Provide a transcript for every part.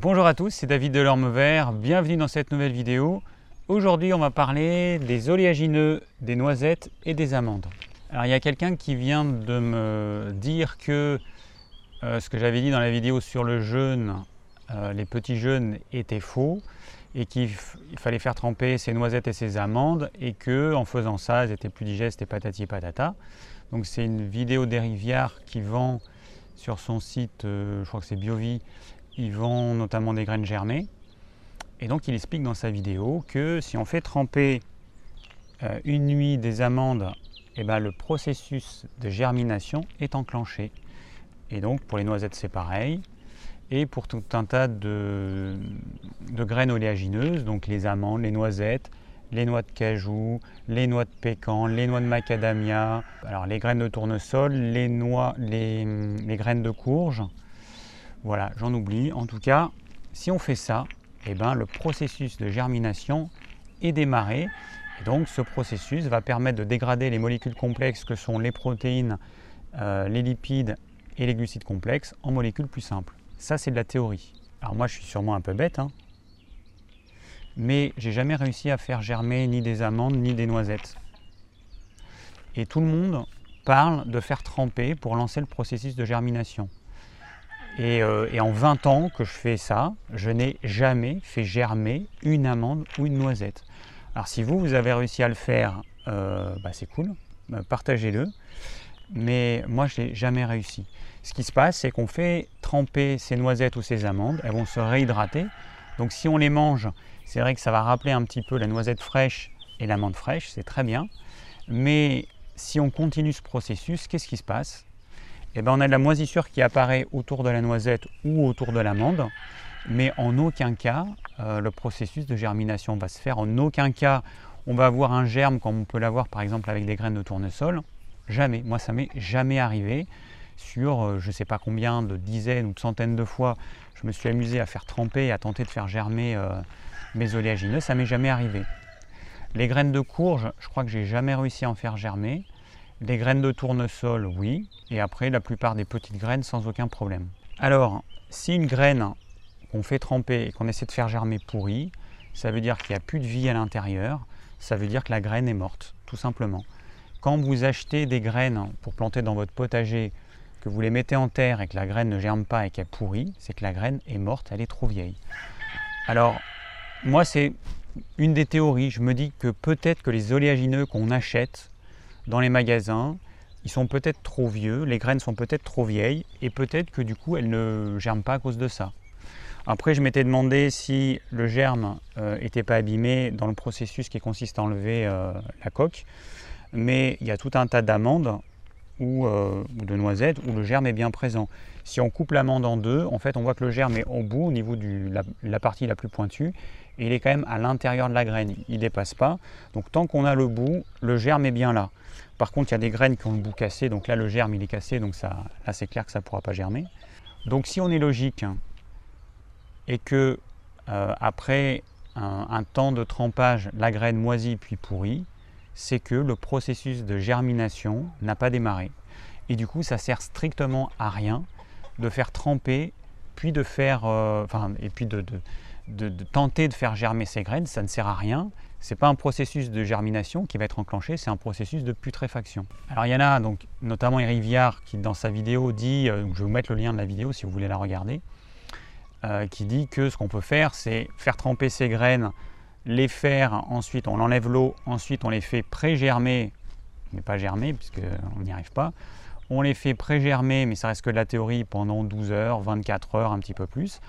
Bonjour à tous, c'est David Delorme Vert, bienvenue dans cette nouvelle vidéo. Aujourd'hui on va parler des oléagineux, des noisettes et des amandes. Alors il y a quelqu'un qui vient de me dire que euh, ce que j'avais dit dans la vidéo sur le jeûne, euh, les petits jeûnes étaient faux et qu'il fallait faire tremper ses noisettes et ses amandes et que en faisant ça elles étaient plus digestes et patati patata. Donc c'est une vidéo d'Eriviard qui vend sur son site, euh, je crois que c'est Biovie, ils vendent notamment des graines germées. Et donc il explique dans sa vidéo que si on fait tremper euh, une nuit des amandes, eh ben, le processus de germination est enclenché. Et donc pour les noisettes c'est pareil. Et pour tout un tas de, graines oléagineuses, donc les amandes, les noisettes, les noix de cajou, les noix de pécan, les noix de macadamia, alors les graines de tournesol, les graines de courge, voilà, j'en oublie. En tout cas, si on fait ça, eh ben, le processus de germination est démarré. Et donc ce processus va permettre de dégrader les molécules complexes que sont les protéines, euh, les lipides et les glucides complexes en molécules plus simples. Ça, c'est de la théorie. Alors moi, je suis sûrement un peu bête, hein, mais j'ai jamais réussi à faire germer ni des amandes ni des noisettes. Et tout le monde parle de faire tremper pour lancer le processus de germination. Euh, et, en 20 ans que je fais ça, je n'ai jamais fait germer une amande ou une noisette. Alors si vous, vous avez réussi à le faire, euh, bah, c'est cool, bah, partagez-le. Mais moi, je n'ai jamais réussi. Ce qui se passe, c'est qu'on fait tremper ces noisettes ou ces amandes, elles vont se réhydrater. Donc si on les mange, c'est vrai que ça va rappeler un petit peu la noisette fraîche et l'amande fraîche, c'est très bien. Mais si on continue ce processus, qu'est-ce qui se passe? Eh ben, on a de la moisissure qui apparaît autour de la noisette ou autour de l'amande, mais en aucun cas euh, le processus de germination va se faire. En aucun cas on va avoir un germe comme on peut l'avoir par exemple avec des graines de tournesol. Jamais. Moi, ça m'est jamais arrivé. Sur euh, je ne sais pas combien de dizaines ou de centaines de fois, je me suis amusé à faire tremper et à tenter de faire germer euh, mes oléagineux. Ça m'est jamais arrivé. Les graines de courge, je crois que j'ai jamais réussi à en faire germer. Les graines de tournesol, oui. Et après, la plupart des petites graines sans aucun problème. Alors, si une graine qu'on fait tremper et qu'on essaie de faire germer pourrie, ça veut dire qu'il n'y a plus de vie à l'intérieur. Ça veut dire que la graine est morte, tout simplement. Quand vous achetez des graines pour planter dans votre potager, que vous les mettez en terre et que la graine ne germe pas et qu'elle pourrit, c'est que la graine est morte, elle est trop vieille. Alors, moi, c'est une des théories. Je me dis que peut-être que les oléagineux qu'on achète dans les magasins, ils sont peut-être trop vieux, les graines sont peut-être trop vieilles et peut-être que du coup elles ne germent pas à cause de ça. Après, je m'étais demandé si le germe n'était euh, pas abîmé dans le processus qui consiste à enlever euh, la coque, mais il y a tout un tas d'amandes ou euh, de noisettes où le germe est bien présent. Si on coupe l'amande en deux, en fait, on voit que le germe est au bout, au niveau de la, partie la plus pointue, il est quand même à l'intérieur de la graine. Il ne dépasse pas. Donc, tant qu'on a le bout, le germe est bien là. Par contre, il y a des graines qui ont le bout cassé, donc là le germe il est cassé, donc ça, là c'est clair que ça ne pourra pas germer. Donc si on est logique et que euh, après un, temps de trempage, la graine moisit puis pourrit, c'est que le processus de germination n'a pas démarré. Et du coup, ça sert strictement à rien de faire tremper, puis de faire, euh, et puis de, tenter de faire germer ces graines, ça ne sert à rien n'est pas un processus de germination qui va être enclenché, c'est un processus de putréfaction. Alors il y en a donc notamment Eric Viard qui dans sa vidéo dit, euh, je vais vous mettre le lien de la vidéo si vous voulez la regarder, euh, qui dit que ce qu'on peut faire c'est faire tremper ces graines, les faire, ensuite on enlève l'eau, ensuite on les fait pré-germer, mais pas germer puisqu'on n'y arrive pas, on les fait pré-germer, mais ça reste que de la théorie pendant 12 heures, 24 heures, un petit peu plus.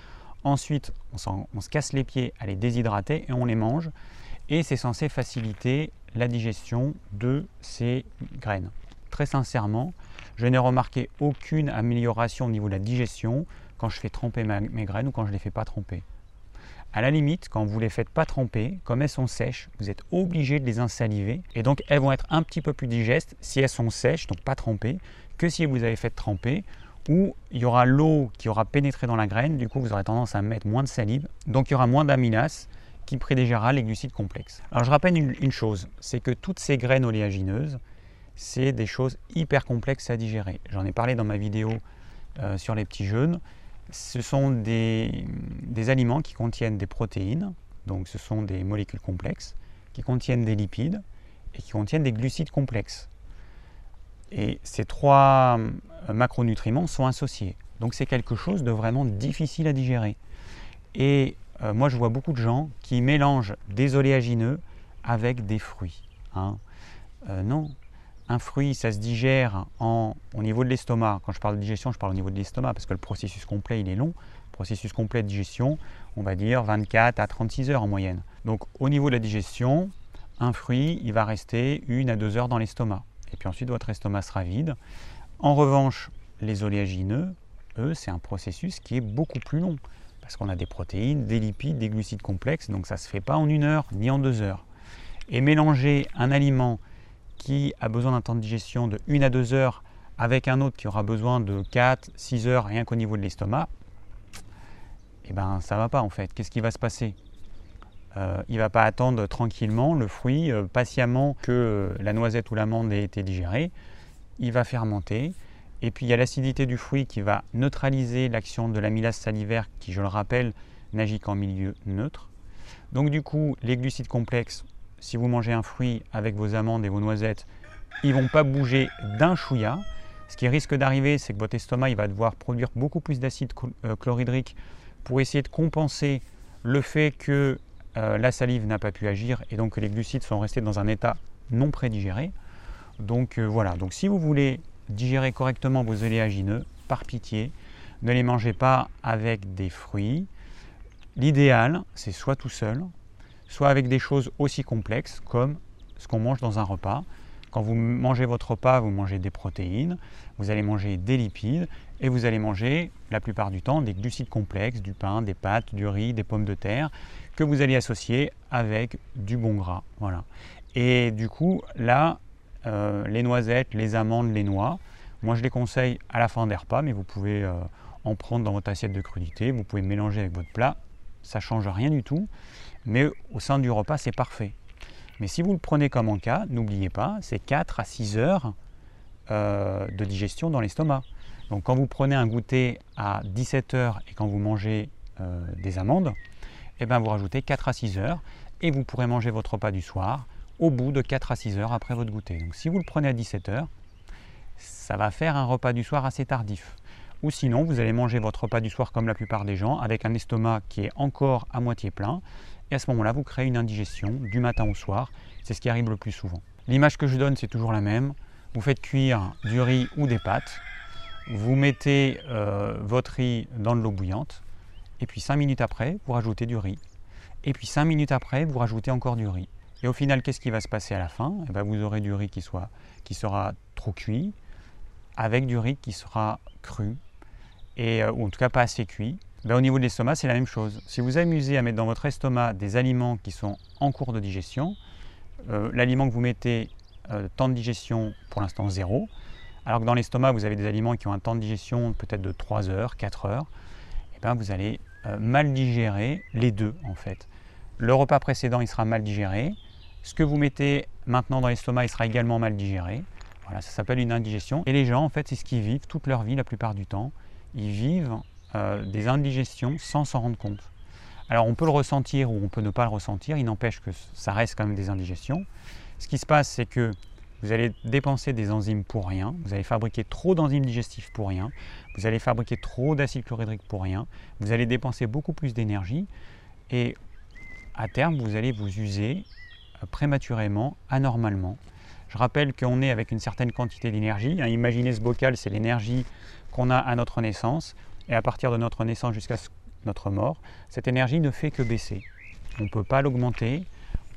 Ensuite, on, se casse les pieds à les déshydrater et on les mange et c'est censé faciliter la digestion de ces graines. Très sincèrement, je n'ai remarqué aucune amélioration au niveau de la digestion quand je fais tremper mes graines ou quand je ne les fais pas tremper. À la limite, quand vous ne les faites pas tremper, comme elles sont sèches, vous êtes obligé de les insaliver et donc elles vont être un petit peu plus digestes si elles sont sèches, donc pas trempées, que si vous avez fait tremper où il y aura l'eau qui aura pénétré dans la graine, du coup vous aurez tendance à mettre moins de salive, donc il y aura moins d'aminas qui prédégera les glucides complexes. Alors je rappelle une, chose, c'est que toutes ces graines oléagineuses, c'est des choses hyper complexes à digérer. J'en ai parlé dans ma vidéo euh, sur les petits jeunes. Ce sont des aliments qui contiennent des protéines, donc ce sont des molécules complexes, qui contiennent des lipides et qui contiennent des glucides complexes. Et ces trois euh, macronutriments sont associés. Donc c'est quelque chose de vraiment difficile à digérer. Et euh, moi je vois beaucoup de gens qui mélangent des oléagineux avec des fruits. Hein. Euh, non, un fruit ça se digère au niveau de l'estomac. Quand je parle de digestion, je parle au niveau de l'estomac parce que le processus complet il est long. Processus complet de digestion, on va dire 24 à 36 heures en moyenne. Donc au niveau de la digestion, un fruit il va rester une à deux heures dans l'estomac. Et puis ensuite votre estomac sera vide. En revanche, les oléagineux, eux, c'est un processus qui est beaucoup plus long. Parce qu'on a des protéines, des lipides, des glucides complexes, donc ça ne se fait pas en une heure ni en deux heures. Et mélanger un aliment qui a besoin d'un temps de digestion de 1 à 2 heures avec un autre qui aura besoin de 4, 6 heures rien qu'au niveau de l'estomac, eh ben ça va pas en fait. Qu'est-ce qui va se passer? Euh, Il ne va pas attendre tranquillement le fruit, euh, patiemment que la noisette ou l'amande ait été digérée. Il va fermenter, et puis il y a l'acidité du fruit qui va neutraliser l'action de l'amylase salivaire qui, je le rappelle, n'agit qu'en milieu neutre. Donc du coup, les glucides complexes, si vous mangez un fruit avec vos amandes et vos noisettes, ils ne vont pas bouger d'un chouïa. Ce qui risque d'arriver, c'est que votre estomac va devoir produire beaucoup plus d'acide euh, chlorhydrique pour essayer de compenser le fait que euh, la salive n'a pas pu agir et donc les glucides sont restés dans un état non prédigéré. Donc euh, voilà, donc si vous voulez digérer correctement vos oléagineux, par pitié, ne les mangez pas avec des fruits. L'idéal, c'est soit tout seul, soit avec des choses aussi complexes comme ce qu'on mange dans un repas. Quand vous mangez votre repas, vous mangez des protéines, vous allez manger des lipides et vous allez manger la plupart du temps des glucides complexes, du pain, des pâtes, du riz, des pommes de terre, que vous allez associer avec du bon gras. Voilà. Et du coup, là, euh, les noisettes, les amandes, les noix. Moi, je les conseille à la fin des repas, mais vous pouvez euh, en prendre dans votre assiette de crudité. Vous pouvez mélanger avec votre plat. Ça change rien du tout. Mais au sein du repas, c'est parfait. Mais si vous le prenez comme en cas, n'oubliez pas, c'est 4 à 6 heures euh, de digestion dans l'estomac. Donc quand vous prenez un goûter à 17 heures et quand vous mangez des amandes, eh ben, vous rajoutez 4 à 6 heures et vous pourrez manger votre repas du soir au bout de 4 à 6 heures après votre goûter. Donc si vous le prenez à 17 heures, ça va faire un repas du soir assez tardif. Ou sinon, vous allez manger votre repas du soir comme la plupart des gens, avec un estomac qui est encore à moitié plein. Et à ce moment-là, vous créez une indigestion du matin au soir. C'est ce qui arrive le plus souvent. L'image que je donne, c'est toujours la même. Vous faites cuire du riz ou des pâtes. Vous mettez euh, votre riz dans de l'eau bouillante. Et puis 5 minutes après, vous rajoutez du riz. Et puis 5 minutes après, vous rajoutez encore du riz. Et au final, qu'est-ce qui va se passer à la fin? Eh ben, Vous aurez du riz qui, soit, qui sera trop cuit, avec du riz qui sera cru, et, euh, ou en tout cas pas assez cuit. Ben, au niveau de l'estomac, c'est la même chose. Si vous amusez à mettre dans votre estomac des aliments qui sont en cours de digestion, euh, l'aliment que vous mettez, euh, temps de digestion pour l'instant zéro, alors que dans l'estomac, vous avez des aliments qui ont un temps de digestion peut-être de 3 heures, 4 heures, eh ben, vous allez mal digérer les deux en fait. Le repas précédent, il sera mal digéré, ce que vous mettez maintenant dans l'estomac, il sera également mal digéré. Voilà, ça s'appelle une indigestion. Et les gens, en fait, c'est ce qu'ils vivent toute leur vie la plupart du temps. Ils vivent euh, des indigestions sans s'en rendre compte. Alors on peut le ressentir ou on peut ne pas le ressentir, il n'empêche que ça reste quand même des indigestions. Ce qui se passe, c'est que vous allez dépenser des enzymes pour rien, vous allez fabriquer trop d'enzymes digestifs pour rien, vous allez fabriquer trop d'acide chlorhydrique pour rien, vous allez dépenser beaucoup plus d'énergie et à terme, vous allez vous user prématurément, anormalement. Je rappelle qu'on est avec une certaine quantité d'énergie. Hein, imaginez ce bocal, c'est l'énergie qu'on a à notre naissance. Et à partir de notre naissance jusqu'à notre mort, cette énergie ne fait que baisser. On ne peut pas l'augmenter,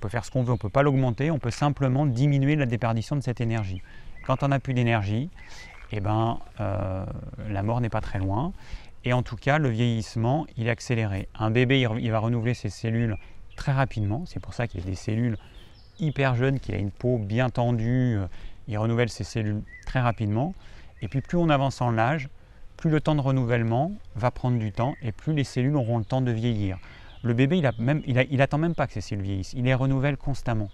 peut faire ce qu'on veut, on ne peut pas l'augmenter, on peut simplement diminuer la déperdition de cette énergie. Quand on n'a plus d'énergie, eh ben, euh, la mort n'est pas très loin. Et en tout cas, le vieillissement, il est accéléré. Un bébé, il va renouveler ses cellules très rapidement. C'est pour ça qu'il a des cellules hyper jeune, qui a une peau bien tendue, euh, il renouvelle ses cellules très rapidement. Et puis plus on avance en âge, plus le temps de renouvellement va prendre du temps et plus les cellules auront le temps de vieillir. Le bébé, il, a même, il, attend même pas que ses cellules vieillissent, il les renouvelle constamment.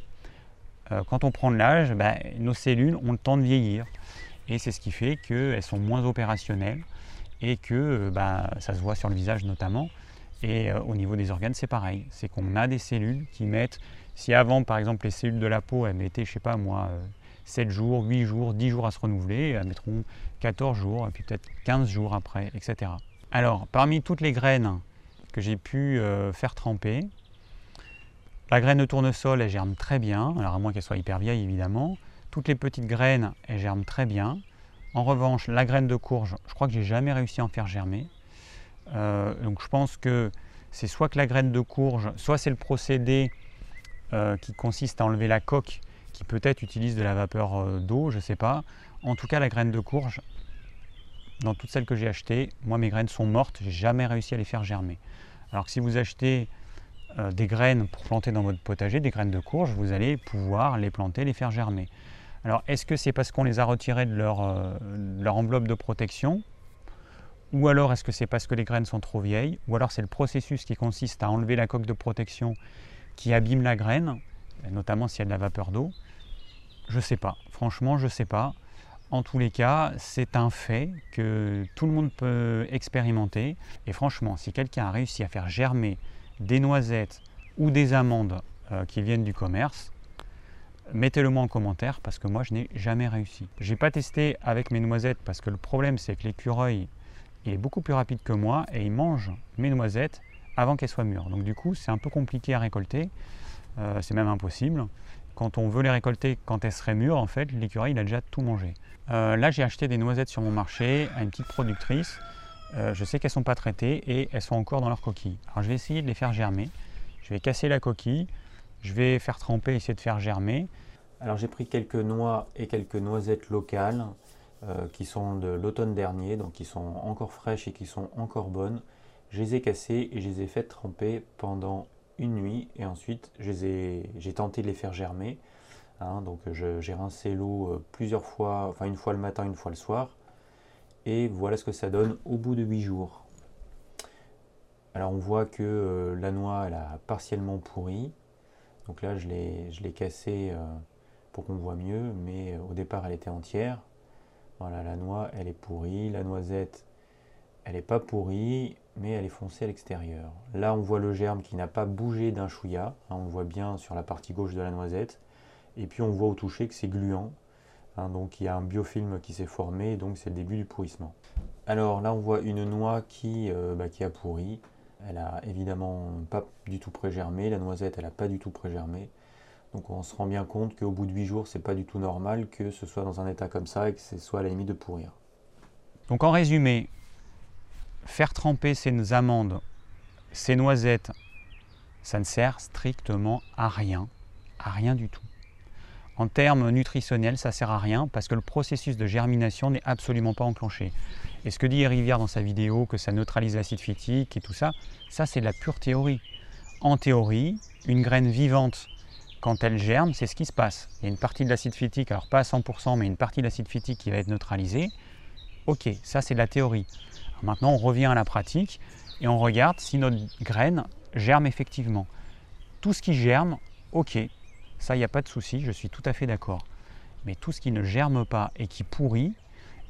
Euh, quand on prend de l'âge, ben, nos cellules ont le temps de vieillir. Et c'est ce qui fait qu'elles sont moins opérationnelles et que ben, ça se voit sur le visage notamment, Et euh, au niveau des organes, c'est pareil. C'est qu'on a des cellules qui mettent, si avant par exemple les cellules de la peau, elles mettaient, je sais pas moi, 7 jours, 8 jours, 10 jours à se renouveler, elles mettront 14 jours, et puis peut-être 15 jours après, etc. Alors, parmi toutes les graines que j'ai pu faire tremper, la graine de tournesol, elle germe très bien, alors à moins qu'elle soit hyper vieille évidemment. Toutes les petites graines, elles germent très bien. En revanche, la graine de courge, je crois que j'ai jamais réussi à en faire germer. Euh, donc je pense que c'est soit que la graine de courge, soit c'est le procédé euh, qui consiste à enlever la coque, qui peut-être utilise de la vapeur euh, d'eau, je ne sais pas. En tout cas, la graine de courge, dans toutes celles que j'ai achetées, moi mes graines sont mortes, j'ai jamais réussi à les faire germer. Alors que si vous achetez euh, des graines pour planter dans votre potager, des graines de courge, vous allez pouvoir les planter, les faire germer. Alors est-ce que c'est parce qu'on les a retirées de leur, euh, leur enveloppe de protection? Ou alors est-ce que c'est parce que les graines sont trop vieilles? Ou alors c'est le processus qui consiste à enlever la coque de protection qui abîme la graine, notamment s'il y a de la vapeur d'eau? Je ne sais pas. Franchement, je ne sais pas. En tous les cas, c'est un fait que tout le monde peut expérimenter. Et franchement, si quelqu'un a réussi à faire germer des noisettes ou des amandes euh, qui viennent du commerce, mettez-le moi en commentaire parce que moi je n'ai jamais réussi. Je n'ai pas testé avec mes noisettes parce que le problème c'est que l'écureuil est beaucoup plus rapide que moi et il mange mes noisettes avant qu'elles soient mûres. Donc du coup c'est un peu compliqué à récolter, euh, c'est même impossible. Quand on veut les récolter quand elles seraient mûres, en fait l'écureuil il a déjà tout mangé. Euh, là j'ai acheté des noisettes sur mon marché à une petite productrice euh, je sais qu'elles ne sont pas traitées et elles sont encore dans leur coquille. Alors je vais essayer de les faire germer. Je vais casser la coquille, je vais faire tremper, essayer de faire germer. Alors j'ai pris quelques noix et quelques noisettes locales euh, qui sont de l'automne dernier, donc qui sont encore fraîches et qui sont encore bonnes. Je les ai cassées et je les ai faites tremper pendant une nuit et ensuite j'ai tenté de les faire germer. Hein. donc j'ai rincé l'eau euh, plusieurs fois, enfin une fois le matin, une fois le soir et voilà ce que ça donne au bout de 8 jours. Alors on voit que euh, la noix elle a partiellement pourri. Donc là je l'ai cassé euh, pour qu'on voit mieux, mais euh, au départ elle était entière. Voilà, la noix elle est pourrie, la noisette elle n'est pas pourrie, mais elle est foncée à l'extérieur. Là on voit le germe qui n'a pas bougé d'un chouïa, hein, on voit bien sur la partie gauche de la noisette. Et puis on voit au toucher que c'est gluant, Hein, donc il y a un biofilm qui s'est formé, donc c'est le début du pourrissement. Alors là on voit une noix qui, euh, bah, qui a pourri. Elle a évidemment pas du tout pré-germé, la noisette elle a pas du tout pré-germé. Donc on se rend bien compte qu'au bout de 8 jours c'est pas du tout normal que ce soit dans un état comme ça et que ce soit à la limite de pourrir. Donc en résumé, faire tremper ces amandes, ces noisettes, ça ne sert strictement à rien, à rien du tout. En termes nutritionnels, ça sert à rien parce que le processus de germination n'est absolument pas enclenché. Et ce que dit Rivière dans sa vidéo, que ça neutralise l'acide phytique et tout ça, ça c'est de la pure théorie. En théorie, une graine vivante, quand elle germe, c'est ce qui se passe. Il y a une partie de l'acide phytique, alors pas à 100%, mais une partie de l'acide phytique qui va être neutralisée. Ok, ça c'est de la théorie. Maintenant, on revient à la pratique et on regarde si notre graine germe effectivement. Tout ce qui germe, ok, ça, il n'y a pas de souci, je suis tout à fait d'accord. Mais tout ce qui ne germe pas et qui pourrit,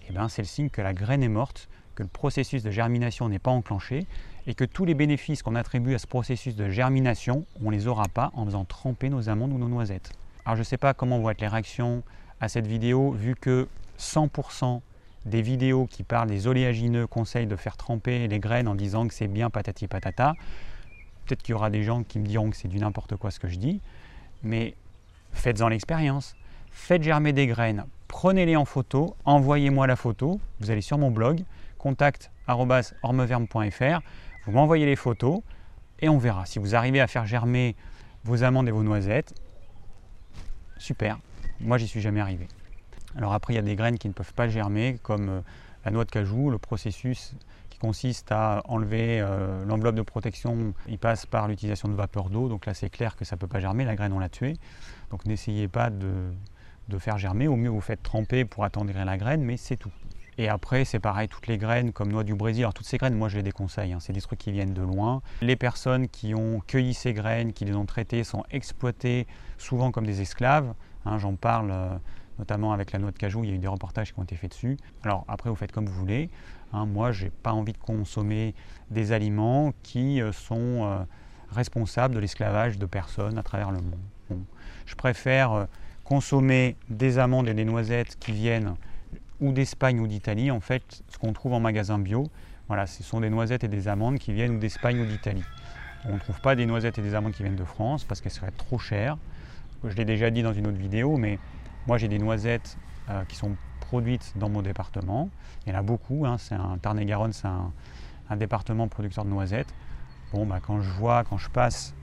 eh ben, c'est le signe que la graine est morte, que le processus de germination n'est pas enclenché et que tous les bénéfices qu'on attribue à ce processus de germination, on ne les aura pas en faisant tremper nos amandes ou nos noisettes. Alors je ne sais pas comment vont être les réactions à cette vidéo, vu que 100% des vidéos qui parlent des oléagineux conseillent de faire tremper les graines en disant que c'est bien patati patata. Peut-être qu'il y aura des gens qui me diront que c'est du n'importe quoi ce que je dis mais faites-en l'expérience. Faites germer des graines, prenez-les en photo, envoyez-moi la photo. Vous allez sur mon blog, contact.ormeverme.fr, vous m'envoyez les photos et on verra. Si vous arrivez à faire germer vos amandes et vos noisettes, super. Moi, j'y suis jamais arrivé. Alors après, il y a des graines qui ne peuvent pas germer, comme euh, la noix de cajou. Le processus consiste à enlever euh, l'enveloppe de protection, il passe par l'utilisation de vapeur d'eau. Donc là, c'est clair que ça ne peut pas germer, la graine, on l'a tuée. Donc n'essayez pas de, faire germer. Au mieux, vous faites tremper pour attendrir la graine, mais c'est tout. Et après, c'est pareil, toutes les graines comme noix du Brésil. Alors toutes ces graines, moi je les déconseille, hein. c'est des trucs qui viennent de loin. Les personnes qui ont cueilli ces graines, qui les ont traitées, sont exploitées souvent comme des esclaves. Hein. J'en parle euh, notamment avec la noix de cajou, il y a eu des reportages qui ont été faits dessus. Alors après, vous faites comme vous voulez. Hein, moi, je n'ai pas envie de consommer des aliments qui euh, sont euh, responsables de l'esclavage de personnes à travers le monde. Je préfère euh, consommer des amandes et des noisettes qui viennent ou d'Espagne ou d'Italie. En fait, ce qu'on trouve en magasin bio, voilà, ce sont des noisettes et des amandes qui viennent d'Espagne ou d'Italie. On ne trouve pas des noisettes et des amandes qui viennent de France parce qu'elles seraient trop chères. Je l'ai déjà dit dans une autre vidéo, mais moi j'ai des noisettes qui sont produites dans mon département. Il y en a beaucoup, hein. c'est un Tarn-et-Garonne, c'est un, département producteur de noisettes. Bon, bah, quand je vois, quand je passe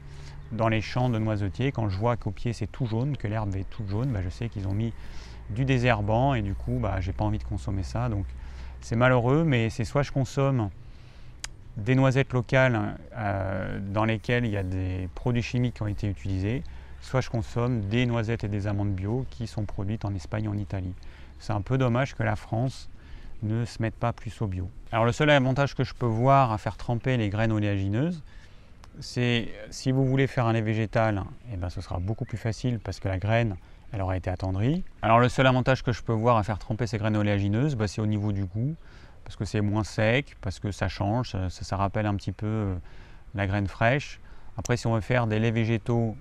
dans les champs de noisetiers, quand je vois qu'au pied c'est tout jaune, que l'herbe est toute jaune, bah, je sais qu'ils ont mis du désherbant et du coup, bah, j'ai pas envie de consommer ça. Donc c'est malheureux, mais c'est soit je consomme des noisettes locales euh, dans lesquelles il y a des produits chimiques qui ont été utilisés, soit je consomme des noisettes et des amandes bio qui sont produites en Espagne ou en Italie c'est un peu dommage que la France ne se mette pas plus au bio. Alors le seul avantage que je peux voir à faire tremper les graines oléagineuses, c'est si vous voulez faire un lait végétal, eh ben, ce sera beaucoup plus facile parce que la graine, elle aura été attendrie. Alors le seul avantage que je peux voir à faire tremper ces graines oléagineuses, bah, c'est au niveau du goût, parce que c'est moins sec, parce que ça change, ça, ça rappelle un petit peu euh, la graine fraîche. Après, si on veut faire des laits végétaux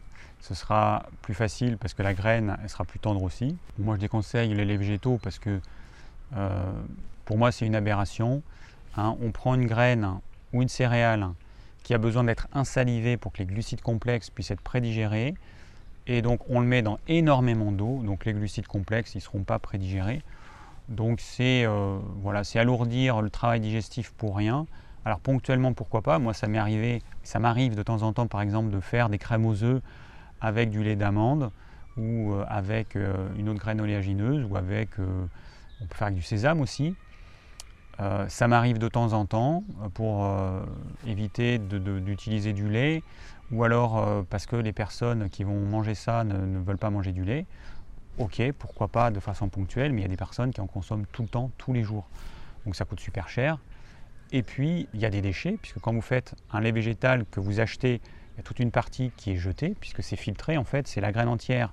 ce sera plus facile parce que la graine elle sera plus tendre aussi. Moi je déconseille les laits végétaux parce que euh, pour moi c'est une aberration. Hein. On prend une graine ou une céréale qui a besoin d'être insalivée pour que les glucides complexes puissent être prédigérés et donc on le met dans énormément d'eau, donc les glucides complexes ils ne seront pas prédigérés. Donc c'est euh, voilà, c'est alourdir le travail digestif pour rien. Alors ponctuellement pourquoi pas, moi ça m'est arrivé, ça m'arrive de temps en temps par exemple de faire des crèmes aux œufs avec du lait d'amande ou euh, avec euh, une autre graine oléagineuse ou avec, euh, on peut faire avec du sésame aussi. ça m'arrive de temps en temps pour éviter d'utiliser du lait ou alors parce que les personnes qui vont manger ça ne, veulent pas manger du lait. Ok, pourquoi pas de façon ponctuelle, mais il y a des personnes qui en consomment tout le temps, tous les jours. Donc ça coûte super cher. Et puis, il y a des déchets, puisque quand vous faites un lait végétal que vous achetez il y a toute une partie qui est jetée, puisque c'est filtré, en fait, c'est la graine entière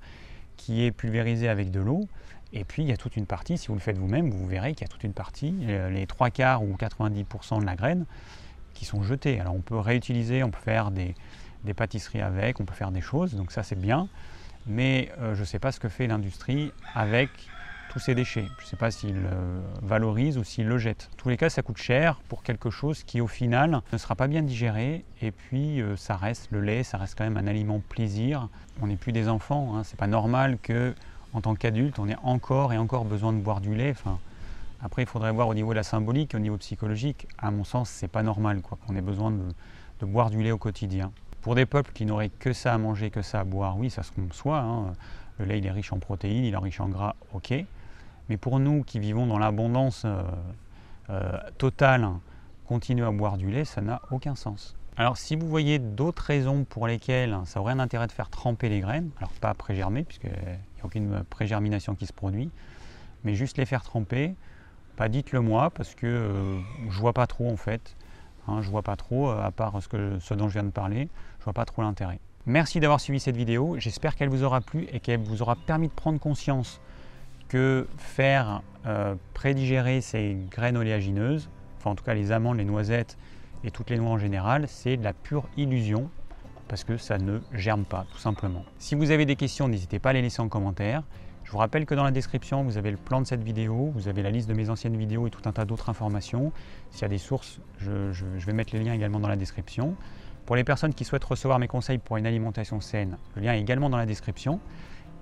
qui est pulvérisée avec de l'eau. Et puis il y a toute une partie, si vous le faites vous-même, vous verrez qu'il y a toute une partie, euh, les trois quarts ou 90% de la graine, qui sont jetés. Alors on peut réutiliser, on peut faire des, pâtisseries avec, on peut faire des choses, donc ça c'est bien. Mais euh, je ne sais pas ce que fait l'industrie avec tous ces déchets. Je ne sais pas s'ils le valorisent ou s'ils le jettent. En tous les cas, ça coûte cher pour quelque chose qui, au final, ne sera pas bien digéré. Et puis, euh, ça reste le lait, ça reste quand même un aliment plaisir. On n'est plus des enfants. Hein. C'est pas normal que, en tant qu'adulte, on ait encore et encore besoin de boire du lait. Enfin, après, il faudrait voir au niveau de la symbolique, au niveau psychologique. À mon sens, c'est pas normal qu'on ait besoin de, boire du lait au quotidien. Pour des peuples qui n'auraient que ça à manger, que ça à boire, oui, ça se conçoit. Hein. Le lait, il est riche en protéines, il est riche en gras, ok. Mais pour nous qui vivons dans l'abondance euh, euh, totale, continuer à boire du lait, ça n'a aucun sens. Alors si vous voyez d'autres raisons pour lesquelles ça aurait un intérêt de faire tremper les graines, alors pas pré-germer, puisqu'il n'y a aucune pré-germination qui se produit, mais juste les faire tremper, pas bah, dites-le moi, parce que euh, je vois pas trop en fait. Hein, je vois pas trop, à part ce, que, ce dont je viens de parler, je vois pas trop l'intérêt. Merci d'avoir suivi cette vidéo, j'espère qu'elle vous aura plu et qu'elle vous aura permis de prendre conscience que faire euh, prédigérer ces graines oléagineuses, enfin en tout cas les amandes, les noisettes et toutes les noix en général, c'est de la pure illusion parce que ça ne germe pas tout simplement. Si vous avez des questions, n'hésitez pas à les laisser en commentaire. Je vous rappelle que dans la description, vous avez le plan de cette vidéo, vous avez la liste de mes anciennes vidéos et tout un tas d'autres informations. S'il y a des sources, je, je vais mettre les liens également dans la description. Pour les personnes qui souhaitent recevoir mes conseils pour une alimentation saine, le lien est également dans la description.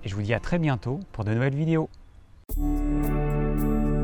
Et je vous dis à très bientôt pour de nouvelles vidéos. Thank you.